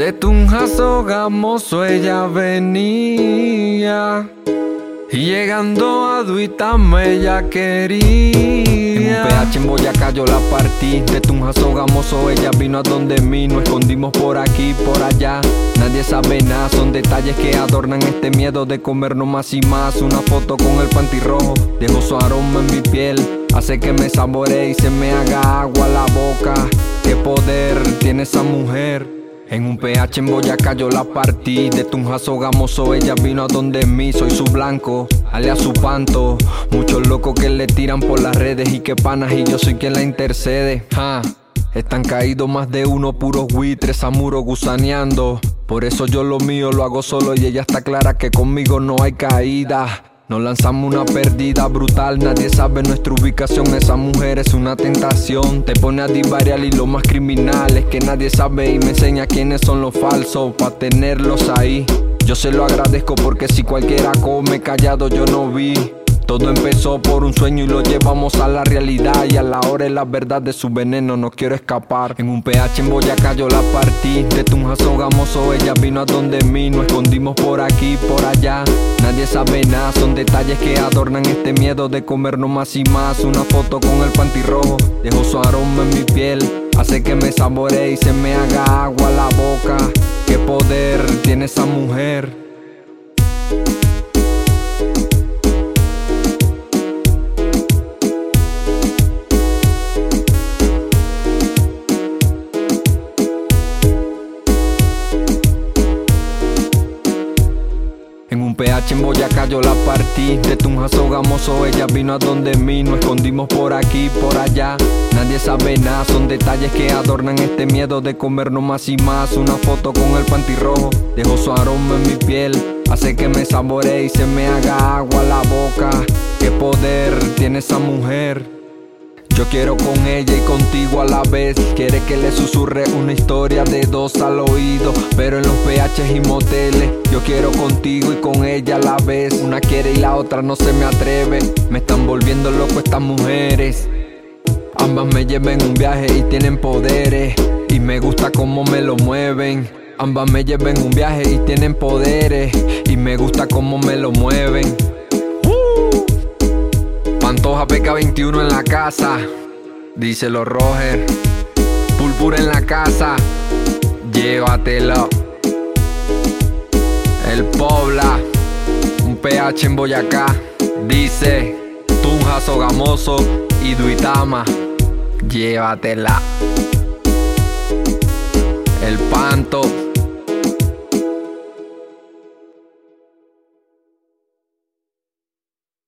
De Tunja Sogamoso ella venía. Y llegando a Duitama ella quería. En un PH en Boyacá yo la partí. De Tunja Sogamoso ella vino a donde mí. Nos escondimos por aquí, por allá. Nadie sabe nada, son detalles que adornan este miedo de comernos más y más. Una foto con el panty rojo, dejo su aroma en mi piel. Hace que me saboree y se me haga agua la boca. Qué poder tiene esa mujer. En un PH en Boyacá yo la partí. De Tunjazo Gamoso ella vino a donde mí. Soy su blanco, a su panto. Muchos locos que le tiran por las redes Y que panas y yo soy quien la intercede. Están caídos más de uno, puros buitres, amuro gusaneando. Por eso yo lo mío lo hago solo y ella está clara que conmigo no hay caída nos lanzamos una pérdida brutal, nadie sabe nuestra ubicación. Esa mujer es una tentación, te pone a divariar y lo más criminal es que nadie sabe y me enseña quiénes son los falsos para tenerlos ahí. Yo se lo agradezco porque si cualquiera come callado yo no vi. Todo empezó por un sueño y lo llevamos a la realidad Y a la hora es la verdad de su veneno no quiero escapar En un PH en Boyacá yo la partí De Tunjazo Gamoso ella vino a donde mí Nos escondimos por aquí, por allá Nadie sabe nada, son detalles que adornan este miedo de comernos más y más. Una foto con el panty rojo, su aroma en mi piel. Hace que me saboree y se me haga agua la boca. Qué poder tiene esa mujer PH en Boyacá yo la partí. De Tunjazo Gamoso ella vino a donde mí. Nos escondimos por aquí, por allá. Nadie sabe nada, son detalles que adornan este miedo de comernos más y más. Una foto con el panty rojo, dejo su aroma en mi piel. Hace que me saboree y se me haga agua la boca. Qué poder tiene esa mujer yo quiero con ella y contigo a la vez. Quiere que le susurre una historia de dos al oído. Pero en los PHs y moteles, yo quiero contigo y con ella a la vez. Una quiere y la otra no se me atreve. Me están volviendo loco estas mujeres. Ambas me llevan un viaje y tienen poderes. Y me gusta cómo me lo mueven. Ambas me llevan un viaje y tienen poderes. Y me gusta cómo me lo mueven. Pantoja PK21 en la casa, díselo Roger. Pulpura en la casa, llévatelo. El Pobla, un PH en Boyacá, dice Tunja Sogamoso y Duitama, llévatela. El Panto.